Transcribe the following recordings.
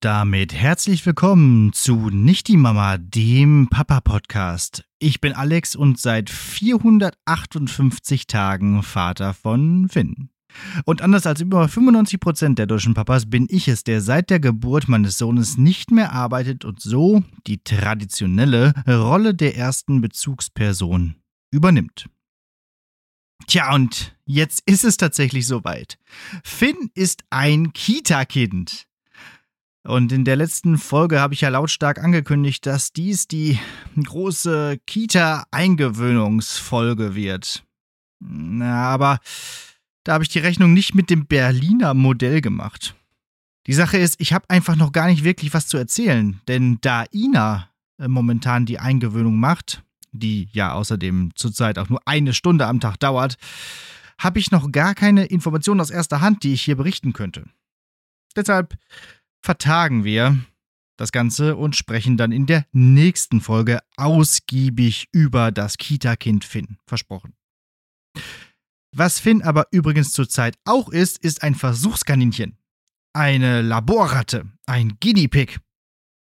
Damit herzlich willkommen zu Nicht die Mama, dem Papa-Podcast. Ich bin Alex und seit 458 Tagen Vater von Finn. Und anders als über 95 Prozent der deutschen Papas bin ich es, der seit der Geburt meines Sohnes nicht mehr arbeitet und so die traditionelle Rolle der ersten Bezugsperson übernimmt. Tja, und jetzt ist es tatsächlich soweit. Finn ist ein Kita-Kind. Und in der letzten Folge habe ich ja lautstark angekündigt, dass dies die große Kita-Eingewöhnungsfolge wird. Na, aber da habe ich die Rechnung nicht mit dem Berliner Modell gemacht. Die Sache ist, ich habe einfach noch gar nicht wirklich was zu erzählen, denn da Ina äh, momentan die Eingewöhnung macht, die ja außerdem zurzeit auch nur eine Stunde am Tag dauert, habe ich noch gar keine Informationen aus erster Hand, die ich hier berichten könnte. Deshalb vertagen wir das Ganze und sprechen dann in der nächsten Folge ausgiebig über das Kita-Kind Finn. Versprochen. Was Finn aber übrigens zurzeit auch ist, ist ein Versuchskaninchen. Eine Laborratte, ein Guinea Pig.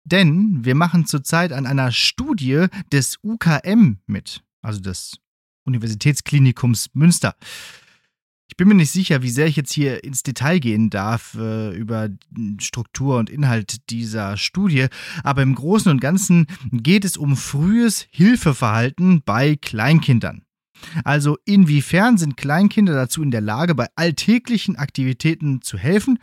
Denn wir machen zurzeit an einer Studie des UKM mit, also des Universitätsklinikums Münster. Ich bin mir nicht sicher, wie sehr ich jetzt hier ins Detail gehen darf äh, über Struktur und Inhalt dieser Studie, aber im Großen und Ganzen geht es um frühes Hilfeverhalten bei Kleinkindern. Also inwiefern sind Kleinkinder dazu in der Lage, bei alltäglichen Aktivitäten zu helfen,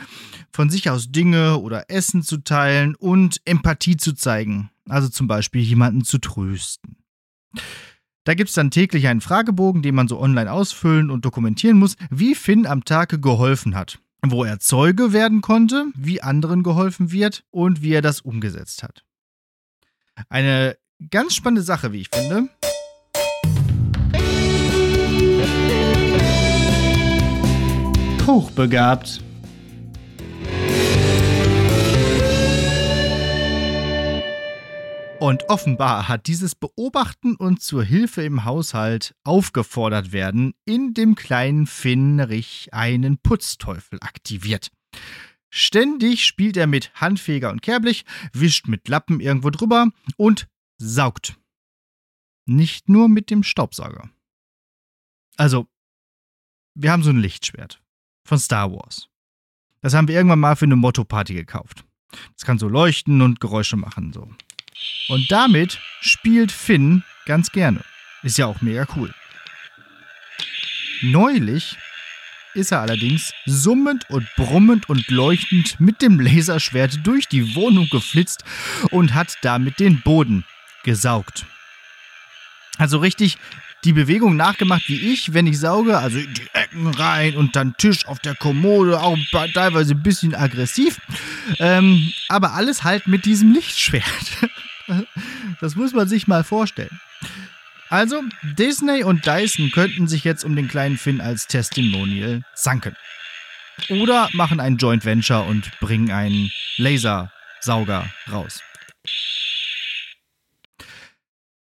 von sich aus Dinge oder Essen zu teilen und Empathie zu zeigen, also zum Beispiel jemanden zu trösten. Da gibt es dann täglich einen Fragebogen, den man so online ausfüllen und dokumentieren muss, wie Finn am Tag geholfen hat, wo er Zeuge werden konnte, wie anderen geholfen wird und wie er das umgesetzt hat. Eine ganz spannende Sache, wie ich finde. Hochbegabt. Und offenbar hat dieses Beobachten und zur Hilfe im Haushalt aufgefordert werden, in dem kleinen Finnrich einen Putzteufel aktiviert. Ständig spielt er mit Handfeger und Kerblich, wischt mit Lappen irgendwo drüber und saugt. Nicht nur mit dem Staubsauger. Also, wir haben so ein Lichtschwert von Star Wars. Das haben wir irgendwann mal für eine Motto-Party gekauft. Das kann so leuchten und Geräusche machen, so. Und damit spielt Finn ganz gerne. Ist ja auch mega cool. Neulich ist er allerdings summend und brummend und leuchtend mit dem Laserschwert durch die Wohnung geflitzt und hat damit den Boden gesaugt. Also richtig die Bewegung nachgemacht wie ich, wenn ich sauge, also in die Ecken rein und dann Tisch auf der Kommode, auch teilweise ein bisschen aggressiv. Ähm, aber alles halt mit diesem Lichtschwert. Das muss man sich mal vorstellen. Also, Disney und Dyson könnten sich jetzt um den kleinen Finn als Testimonial zanken. Oder machen ein Joint Venture und bringen einen Lasersauger raus.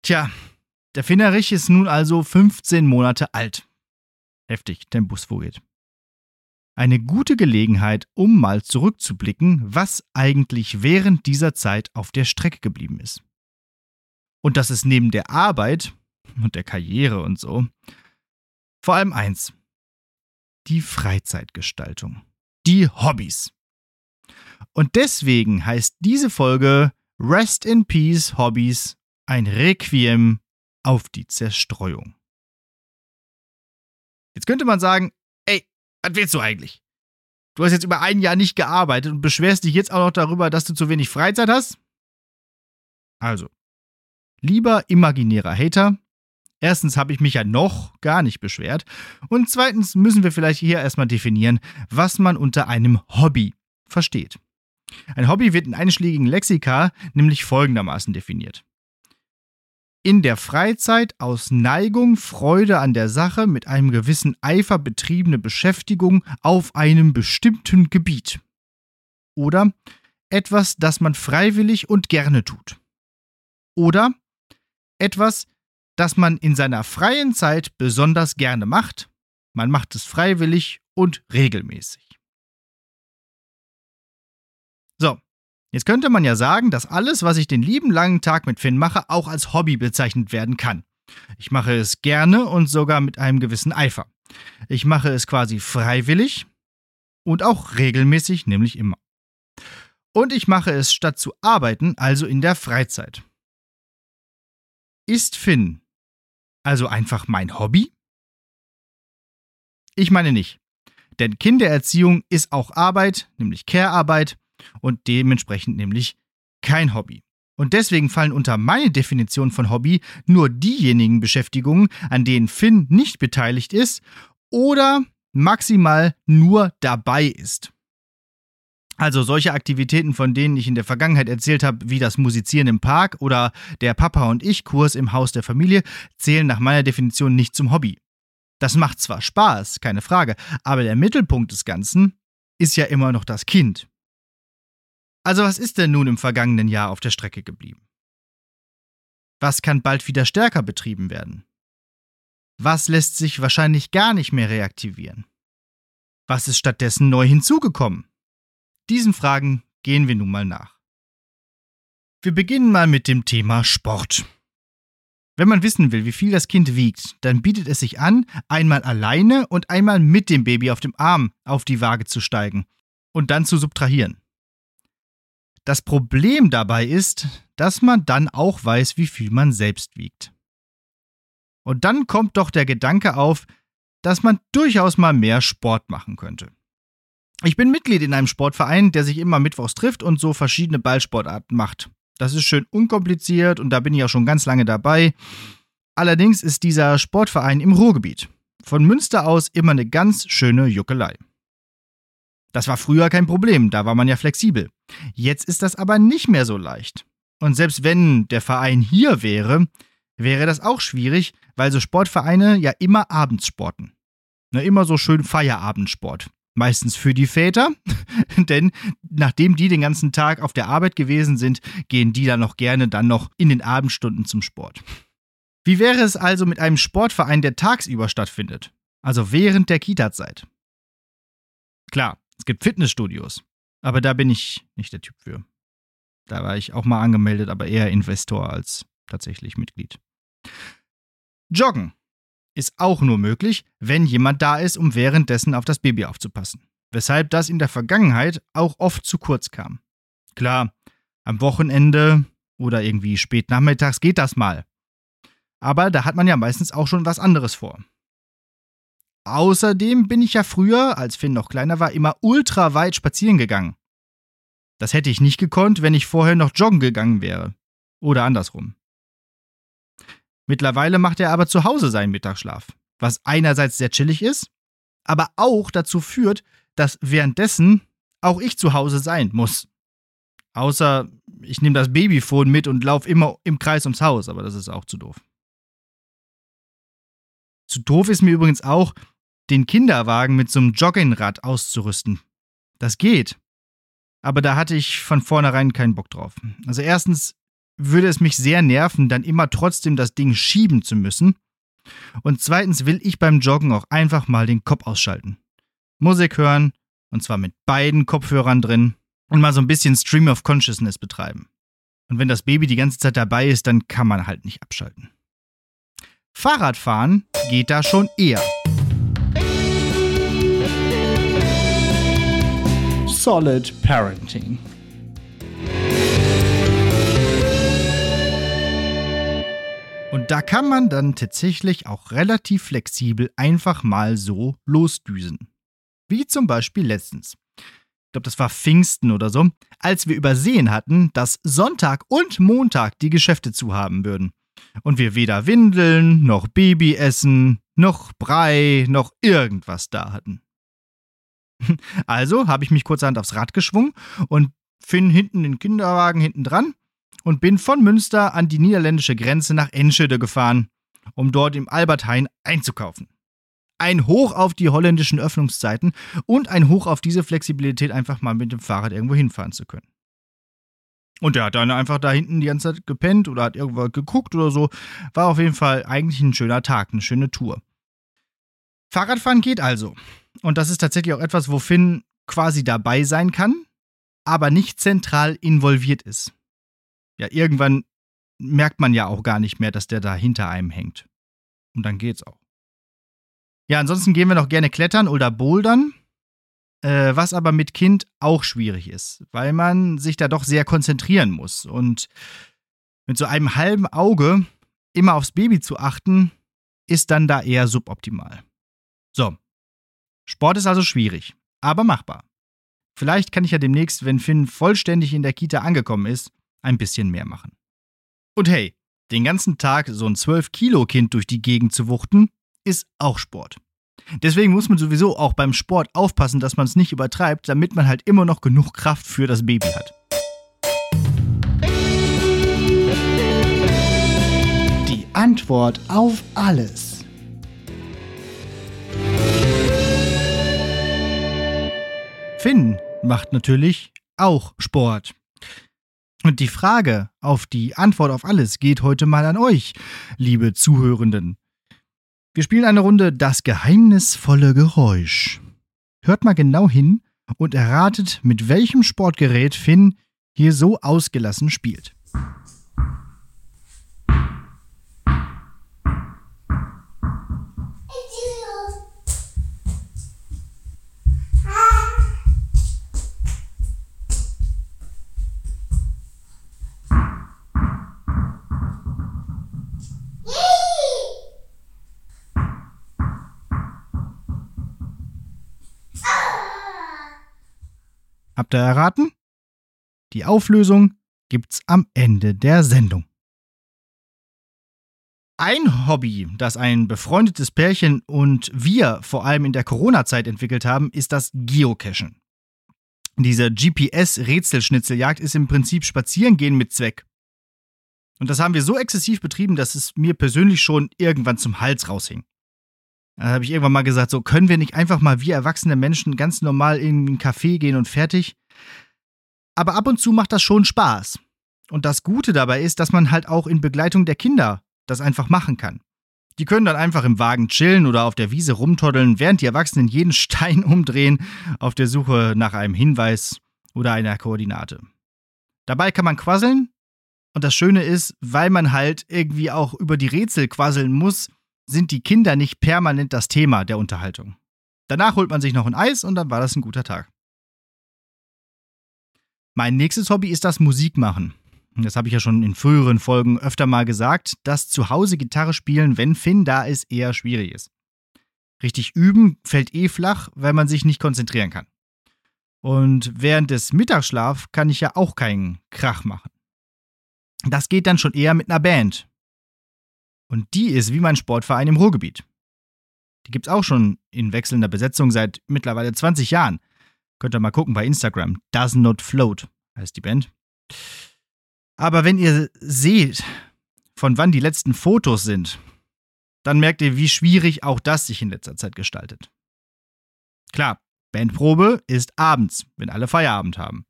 Tja, der Finnerich ist nun also 15 Monate alt. Heftig, Tempus fugit. Eine gute Gelegenheit, um mal zurückzublicken, was eigentlich während dieser Zeit auf der Strecke geblieben ist. Und das ist neben der Arbeit und der Karriere und so vor allem eins. Die Freizeitgestaltung. Die Hobbys. Und deswegen heißt diese Folge Rest in Peace Hobbys ein Requiem auf die Zerstreuung. Jetzt könnte man sagen, was willst du eigentlich? Du hast jetzt über ein Jahr nicht gearbeitet und beschwerst dich jetzt auch noch darüber, dass du zu wenig Freizeit hast? Also, lieber imaginärer Hater, erstens habe ich mich ja noch gar nicht beschwert und zweitens müssen wir vielleicht hier erstmal definieren, was man unter einem Hobby versteht. Ein Hobby wird in einschlägigen Lexika nämlich folgendermaßen definiert. in der Freizeit aus Neigung, Freude an der Sache mit einem gewissen Eifer betriebene Beschäftigung auf einem bestimmten Gebiet. Oder etwas, das man freiwillig und gerne tut. Oder etwas, das man in seiner freien Zeit besonders gerne macht. Man macht es freiwillig und regelmäßig. So, jetzt könnte man ja sagen, dass alles, was ich den lieben langen Tag mit Finn mache, auch als Hobby bezeichnet werden kann. Ich mache es gerne und sogar mit einem gewissen Eifer. Ich mache es quasi freiwillig und auch regelmäßig, nämlich immer. Und ich mache es statt zu arbeiten, also in der Freizeit. Ist Finn also einfach mein Hobby? Ich meine nicht. Denn Kindererziehung ist auch Arbeit, nämlich Care-Arbeit und dementsprechend nämlich kein Hobby. Und deswegen fallen unter meine Definition von Hobby nur diejenigen Beschäftigungen, an denen Finn nicht beteiligt ist oder maximal nur dabei ist. Also solche Aktivitäten, von denen ich in der Vergangenheit erzählt habe, wie das Musizieren im Park oder der Papa und ich Kurs im Haus der Familie, zählen nach meiner Definition nicht zum Hobby. Das macht zwar Spaß, keine Frage, aber der Mittelpunkt des Ganzen ist ja immer noch das Kind. Also was ist denn nun im vergangenen Jahr auf der Strecke geblieben? Was kann bald wieder stärker betrieben werden? Was lässt sich wahrscheinlich gar nicht mehr reaktivieren? Was ist stattdessen neu hinzugekommen? Diesen Fragen gehen wir nun mal nach. Wir beginnen mal mit dem Thema Sport. Wenn man wissen will, wie viel das Kind wiegt, dann bietet es sich an, einmal alleine und einmal mit dem Baby auf dem Arm auf die Waage zu steigen und dann zu subtrahieren. Das Problem dabei ist, dass man dann auch weiß, wie viel man selbst wiegt. Und dann kommt doch der Gedanke auf, dass man durchaus mal mehr Sport machen könnte. Ich bin Mitglied in einem Sportverein, der sich immer mittwochs trifft und so verschiedene Ballsportarten macht. Das ist schön unkompliziert und da bin ich auch schon ganz lange dabei. Allerdings ist dieser Sportverein im Ruhrgebiet. Von Münster aus immer eine ganz schöne Juckelei. Das war früher kein Problem, da war man ja flexibel. Jetzt ist das aber nicht mehr so leicht. Und selbst wenn der Verein hier wäre, wäre das auch schwierig, weil so Sportvereine ja immer abends sporten. Ne, immer so schön Feierabendsport. Meistens für die Väter, denn nachdem die den ganzen Tag auf der Arbeit gewesen sind, gehen die dann noch gerne dann noch in den Abendstunden zum Sport. Wie wäre es also mit einem Sportverein, der tagsüber stattfindet? Also während der Kita-Zeit? Klar, es gibt Fitnessstudios, aber da bin ich nicht der Typ für. Da war ich auch mal angemeldet, aber eher Investor als tatsächlich Mitglied. Joggen ist auch nur möglich, wenn jemand da ist, um währenddessen auf das Baby aufzupassen. Weshalb das in der Vergangenheit auch oft zu kurz kam. Klar, am Wochenende oder irgendwie spät nachmittags geht das mal. Aber da hat man ja meistens auch schon was anderes vor. Außerdem bin ich ja früher, als Finn noch kleiner war, immer ultra weit spazieren gegangen. Das hätte ich nicht gekonnt, wenn ich vorher noch joggen gegangen wäre. Oder andersrum. Mittlerweile macht er aber zu Hause seinen Mittagsschlaf, was einerseits sehr chillig ist, aber auch dazu führt, dass währenddessen auch ich zu Hause sein muss. Außer ich nehme das Babyfon mit und laufe immer im Kreis ums Haus, aber das ist auch zu doof. Zu doof ist mir übrigens auch, den Kinderwagen mit so einem Joggingrad auszurüsten. Das geht. Aber da hatte ich von vornherein keinen Bock drauf. Also erstens würde es mich sehr nerven, dann immer trotzdem das Ding schieben zu müssen. Und zweitens will ich beim Joggen auch einfach mal den Kopf ausschalten. Musik hören, und zwar mit beiden Kopfhörern drin, und mal so ein bisschen Stream of Consciousness betreiben. Und wenn das Baby die ganze Zeit dabei ist, dann kann man halt nicht abschalten. Fahrradfahren geht da schon eher. Solid Parenting. Und da kann man dann tatsächlich auch relativ flexibel einfach mal so losdüsen. Wie zum Beispiel letztens. Ich glaube, das war Pfingsten oder so, als wir übersehen hatten, dass Sonntag und Montag die Geschäfte zu haben würden. Und wir weder Windeln, noch Babyessen, noch Brei, noch irgendwas da hatten. Also habe ich mich kurzerhand aufs Rad geschwungen und Finn hinten den Kinderwagen hinten dran und bin von Münster an die niederländische Grenze nach Enschede gefahren, um dort im Alberthein einzukaufen. Ein Hoch auf die holländischen Öffnungszeiten und ein Hoch auf diese Flexibilität, einfach mal mit dem Fahrrad irgendwo hinfahren zu können. Und der hat dann einfach da hinten die ganze Zeit gepennt oder hat irgendwo geguckt oder so. War auf jeden Fall eigentlich ein schöner Tag, eine schöne Tour. Fahrradfahren geht also. Und das ist tatsächlich auch etwas, wo Finn quasi dabei sein kann, aber nicht zentral involviert ist. Ja, irgendwann merkt man ja auch gar nicht mehr, dass der da hinter einem hängt. Und dann geht's auch. Ja, ansonsten gehen wir noch gerne klettern oder bouldern, äh, was aber mit Kind auch schwierig ist, weil man sich da doch sehr konzentrieren muss. Und mit so einem halben Auge immer aufs Baby zu achten, ist dann da eher suboptimal. So. Sport ist also schwierig, aber machbar. Vielleicht kann ich ja demnächst, wenn Finn vollständig in der Kita angekommen ist, ein bisschen mehr machen. Und hey, den ganzen Tag so ein 12-Kilo-Kind durch die Gegend zu wuchten, ist auch Sport. Deswegen muss man sowieso auch beim Sport aufpassen, dass man es nicht übertreibt, damit man halt immer noch genug Kraft für das Baby hat. Die Antwort auf alles. Finn macht natürlich auch Sport. Und die Frage auf die Antwort auf alles geht heute mal an euch, liebe Zuhörenden. Wir spielen eine Runde Das geheimnisvolle Geräusch. Hört mal genau hin und erratet, mit welchem Sportgerät Finn hier so ausgelassen spielt. Habt ihr erraten? Die Auflösung gibt's am Ende der Sendung. Ein Hobby, das ein befreundetes Pärchen und wir vor allem in der Corona-Zeit entwickelt haben, ist das Geocachen. Diese GPS-Rätselschnitzeljagd ist im Prinzip Spazierengehen mit Zweck. Und das haben wir so exzessiv betrieben, dass es mir persönlich schon irgendwann zum Hals raushing. Da habe ich irgendwann mal gesagt, so können wir nicht einfach mal wie erwachsene Menschen ganz normal in einen Café gehen und fertig. Aber ab und zu macht das schon Spaß. Und das Gute dabei ist, dass man halt auch in Begleitung der Kinder das einfach machen kann. Die können dann einfach im Wagen chillen oder auf der Wiese rumtoddeln, während die Erwachsenen jeden Stein umdrehen auf der Suche nach einem Hinweis oder einer Koordinate. Dabei kann man quasseln. Und das Schöne ist, weil man halt irgendwie auch über die Rätsel quasseln muss, sind die Kinder nicht permanent das Thema der Unterhaltung. Danach holt man sich noch ein Eis und dann war das ein guter Tag. Mein nächstes Hobby ist das Musikmachen. Das habe ich ja schon in früheren Folgen öfter mal gesagt, dass zu Hause Gitarre spielen, wenn Finn da ist, eher schwierig ist. Richtig üben fällt eh flach, weil man sich nicht konzentrieren kann. Und während des Mittagsschlafs kann ich ja auch keinen Krach machen. Das geht dann schon eher mit einer Band, und die ist wie mein Sportverein im Ruhrgebiet. Die gibt's auch schon in wechselnder Besetzung seit mittlerweile 20 Jahren. Könnt ihr mal gucken bei Instagram. Does Not Float heißt die Band. Aber wenn ihr seht, von wann die letzten Fotos sind, dann merkt ihr, wie schwierig auch das sich in letzter Zeit gestaltet. Klar, Bandprobe ist abends, wenn alle Feierabend haben.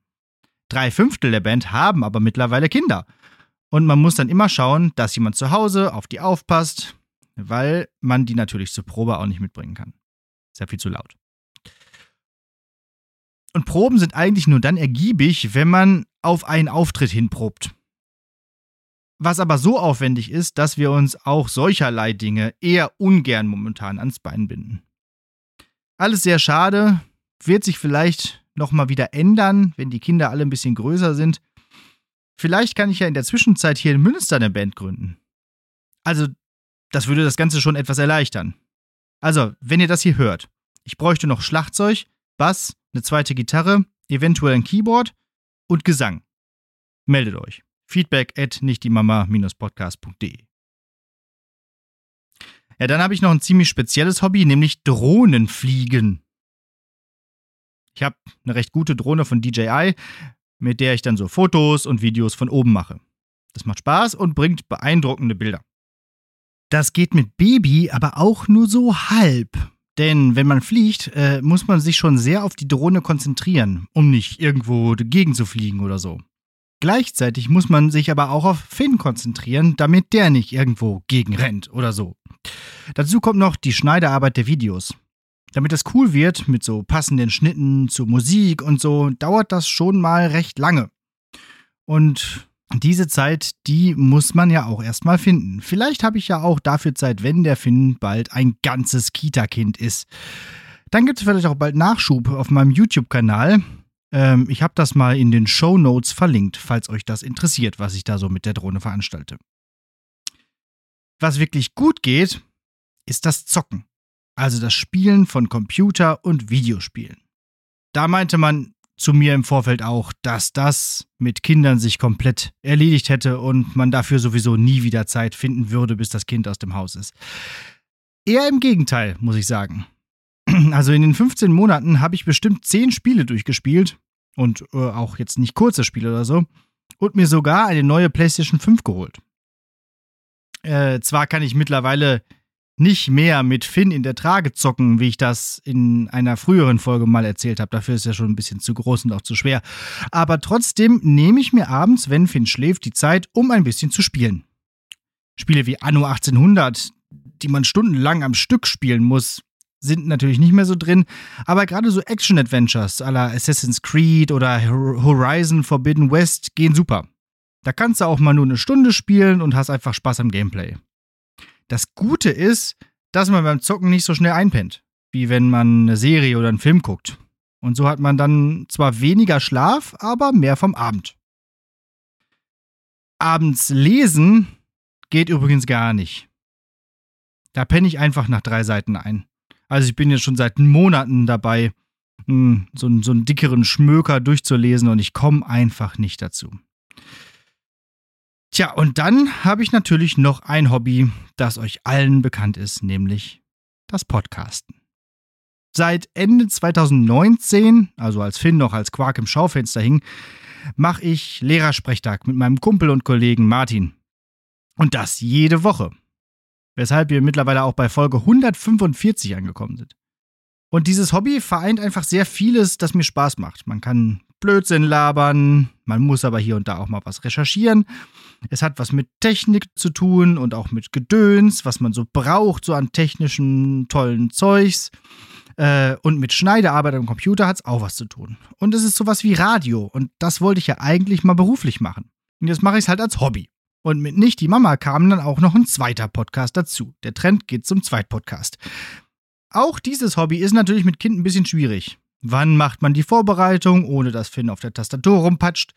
Drei Fünftel der Band haben aber mittlerweile Kinder und man muss dann immer schauen, dass jemand zu Hause auf die aufpasst, weil man die natürlich zur Probe auch nicht mitbringen kann. Ist ja viel zu laut. Und Proben sind eigentlich nur dann ergiebig, wenn man auf einen Auftritt hinprobt. Was aber so aufwendig ist, dass wir uns auch solcherlei Dinge eher ungern momentan ans Bein binden. Alles sehr schade, wird sich vielleicht nochmal wieder ändern, wenn die Kinder alle ein bisschen größer sind. Vielleicht kann ich ja in der Zwischenzeit hier in Münster eine Band gründen. Also, das würde das Ganze schon etwas erleichtern. Also, wenn ihr das hier hört, ich bräuchte noch Schlagzeug, Bass, eine zweite Gitarre, eventuell ein Keyboard und Gesang. Meldet euch. Feedback at nichtdiemama-podcast.de. Ja, dann habe ich noch ein ziemlich spezielles Hobby, nämlich Drohnenfliegen. Ich habe eine recht gute Drohne von DJI, mit der ich dann so Fotos und Videos von oben mache. Das macht Spaß und bringt beeindruckende Bilder. Das geht mit Baby aber auch nur so halb. Denn wenn man fliegt, äh, muss man sich schon sehr auf die Drohne konzentrieren, um nicht irgendwo dagegen zu fliegen oder so. Gleichzeitig muss man sich aber auch auf Finn konzentrieren, damit der nicht irgendwo gegenrennt oder so. Dazu kommt noch die Schneiderarbeit der Videos. Damit das cool wird, mit so passenden Schnitten zur Musik und so, dauert das schon mal recht lange. Und diese Zeit, die muss man ja auch erstmal finden. Vielleicht habe ich ja auch dafür Zeit, wenn der Finn bald ein ganzes Kita-Kind ist. Dann gibt es vielleicht auch bald Nachschub auf meinem YouTube-Kanal. Ähm, ich habe das mal in den Show Notes verlinkt, falls euch das interessiert, was ich da so mit der Drohne veranstalte. Was wirklich gut geht, ist das Zocken also das Spielen von Computer- und Videospielen. Da meinte man zu mir im Vorfeld auch, dass das mit Kindern sich komplett erledigt hätte und man dafür sowieso nie wieder Zeit finden würde, bis das Kind aus dem Haus ist. Eher im Gegenteil, muss ich sagen. Also in den 15 Monaten habe ich bestimmt 10 Spiele durchgespielt und äh, auch jetzt nicht kurze Spiele oder so und mir sogar eine neue PlayStation 5 geholt. Äh, zwar kann ich mittlerweile nicht mehr mit Finn in der Trage zocken, wie ich das in einer früheren Folge mal erzählt habe. Dafür ist er schon ein bisschen zu groß und auch zu schwer. Aber trotzdem nehme ich mir abends, wenn Finn schläft, die Zeit, um ein bisschen zu spielen. Spiele wie Anno 1800, die man stundenlang am Stück spielen muss, sind natürlich nicht mehr so drin, aber gerade so Action-Adventures à la Assassin's Creed oder Horizon Forbidden West gehen super. Da kannst du auch mal nur eine Stunde spielen und hast einfach Spaß am Gameplay. Das Gute ist, dass man beim Zocken nicht so schnell einpennt, wie wenn man eine Serie oder einen Film guckt. Und so hat man dann zwar weniger Schlaf, aber mehr vom Abend. Abends lesen geht übrigens gar nicht. Da penne ich einfach nach drei Seiten ein. Also ich bin jetzt schon seit Monaten dabei, hm, so, so einen dickeren Schmöker durchzulesen und ich komme einfach nicht dazu. Tja, und dann habe ich natürlich noch ein Hobby, das euch allen bekannt ist, nämlich das Podcasten. Seit Ende 2019, also als Finn noch als Quark im Schaufenster hing, mache ich Lehrersprechtag mit meinem Kumpel und Kollegen Martin. Und das jede Woche. Weshalb wir mittlerweile auch bei Folge 145 angekommen sind. Und dieses Hobby vereint einfach sehr vieles, das mir Spaß macht. Man kann Blödsinn labern, man muss aber hier und da auch mal was recherchieren. Es hat was mit Technik zu tun und auch mit Gedöns, was man so braucht, so an technischen, tollen Zeugs. Äh, und mit Schneidearbeit am Computer hat es auch was zu tun. Und es ist sowas wie Radio. Und das wollte ich ja eigentlich mal beruflich machen. Und jetzt mache ich es halt als Hobby. Und mit Nicht die Mama kam dann auch noch ein zweiter Podcast dazu. Der Trend geht zum Zweitpodcast. Auch dieses Hobby ist natürlich mit Kind ein bisschen schwierig. Wann macht man die Vorbereitung, ohne dass Finn auf der Tastatur rumpatscht?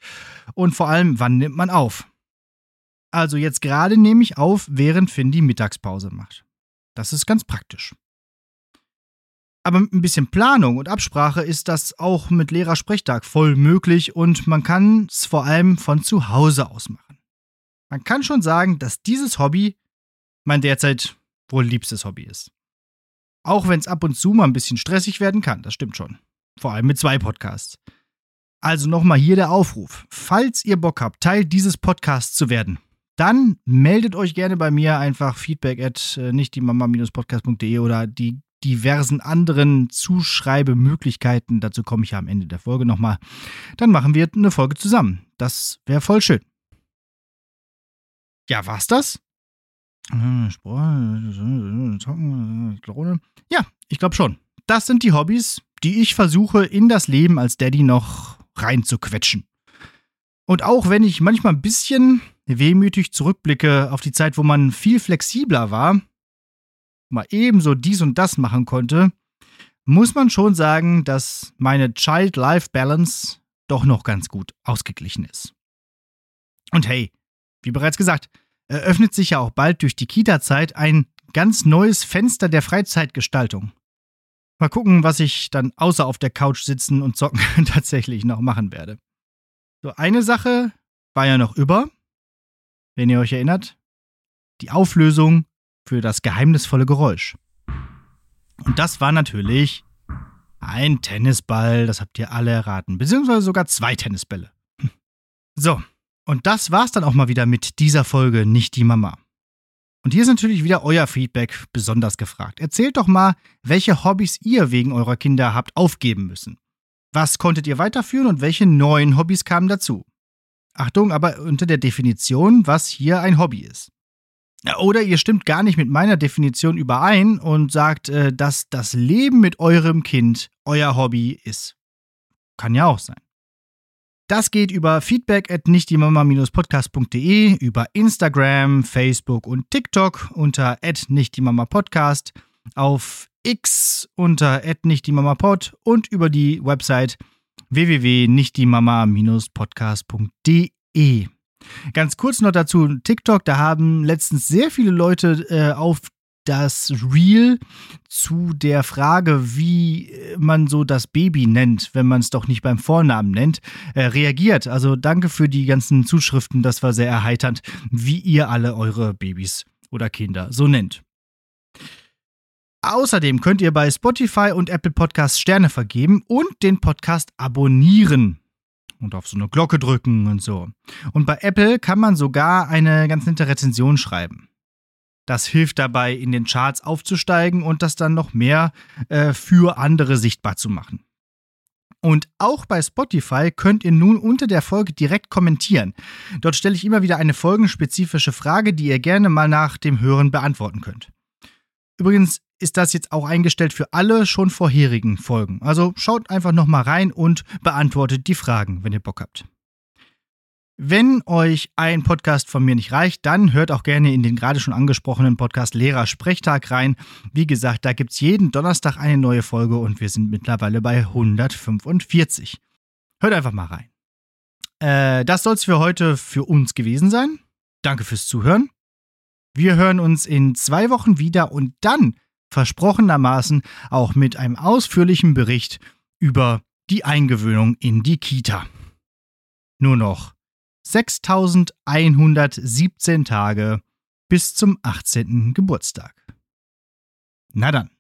Und vor allem, wann nimmt man auf? Also jetzt gerade nehme ich auf, während Finn die Mittagspause macht. Das ist ganz praktisch. Aber mit ein bisschen Planung und Absprache ist das auch mit Lehrersprechtag voll möglich und man kann es vor allem von zu Hause aus machen. Man kann schon sagen, dass dieses Hobby mein derzeit wohl liebstes Hobby ist. Auch wenn es ab und zu mal ein bisschen stressig werden kann, das stimmt schon. Vor allem mit zwei Podcasts. Also nochmal hier der Aufruf. Falls ihr Bock habt, Teil dieses Podcasts zu werden, dann meldet euch gerne bei mir einfach feedback at äh, nicht die mama-podcast.de oder die diversen anderen Zuschreibemöglichkeiten. Dazu komme ich ja am Ende der Folge nochmal. Dann machen wir eine Folge zusammen. Das wäre voll schön. Ja, war's das? Ja, ich glaube schon. Das sind die Hobbys, die ich versuche, in das Leben als Daddy noch reinzuquetschen. Und auch wenn ich manchmal ein bisschen wehmütig zurückblicke auf die Zeit, wo man viel flexibler war, mal ebenso dies und das machen konnte, muss man schon sagen, dass meine Child-Life-Balance doch noch ganz gut ausgeglichen ist. Und hey, wie bereits gesagt, eröffnet sich ja auch bald durch die Kita-Zeit ein ganz neues Fenster der Freizeitgestaltung. Mal gucken, was ich dann außer auf der Couch sitzen und zocken tatsächlich noch machen werde. So, eine Sache war ja noch über, wenn ihr euch erinnert, die Auflösung für das geheimnisvolle Geräusch. Und das war natürlich ein Tennisball, das habt ihr alle erraten, beziehungsweise sogar zwei Tennisbälle. So, Und das war's dann auch mal wieder mit dieser Folge Nicht die Mama. Und hier ist natürlich wieder euer Feedback besonders gefragt. Erzählt doch mal, welche Hobbys ihr wegen eurer Kinder habt aufgeben müssen. Was konntet ihr weiterführen und welche neuen Hobbys kamen dazu? Achtung, aber unter der Definition, was hier ein Hobby ist. Oder ihr stimmt gar nicht mit meiner Definition überein und sagt, äh, dass das Leben mit eurem Kind euer Hobby ist. Kann ja auch sein. Das geht über feedback at nichtdiemama-podcast.de, über Instagram, Facebook und TikTok unter at nichtdiemama-podcast, auf X unter at nichtdiemama-pod und über die Website www.nichtdiemama-podcast.de. Ganz kurz noch dazu, TikTok, da haben letztens sehr viele Leute äh, auf das Reel zu der Frage, wie man so das Baby nennt, wenn man es doch nicht beim Vornamen nennt, äh, reagiert. Also danke für die ganzen Zuschriften, das war sehr erheiternd, wie ihr alle eure Babys oder Kinder so nennt. Außerdem könnt ihr bei Spotify und Apple Podcasts Sterne vergeben und den Podcast abonnieren und auf so eine Glocke drücken und so. Und bei Apple kann man sogar eine ganz nette Rezension schreiben. Das hilft dabei, in den Charts aufzusteigen und das dann noch mehr äh, für andere sichtbar zu machen. Und auch bei Spotify könnt ihr nun unter der Folge direkt kommentieren. Dort stelle ich immer wieder eine folgenspezifische Frage, die ihr gerne mal nach dem Hören beantworten könnt. Übrigens ist das jetzt auch eingestellt für alle schon vorherigen Folgen. Also schaut einfach nochmal rein und beantwortet die Fragen, wenn ihr Bock habt. Wenn euch ein Podcast von mir nicht reicht, dann hört auch gerne in den gerade schon angesprochenen Podcast Lehrer Sprechtag rein. Wie gesagt, da gibt es jeden Donnerstag eine neue Folge und wir sind mittlerweile bei 145. Hört einfach mal rein. Äh, das soll es für heute für uns gewesen sein. Danke fürs Zuhören. Wir hören uns in zwei Wochen wieder und dann versprochenermaßen auch mit einem ausführlichen Bericht über die Eingewöhnung in die Kita. Nur noch 6117 Tage bis zum 18. Geburtstag. Na dann.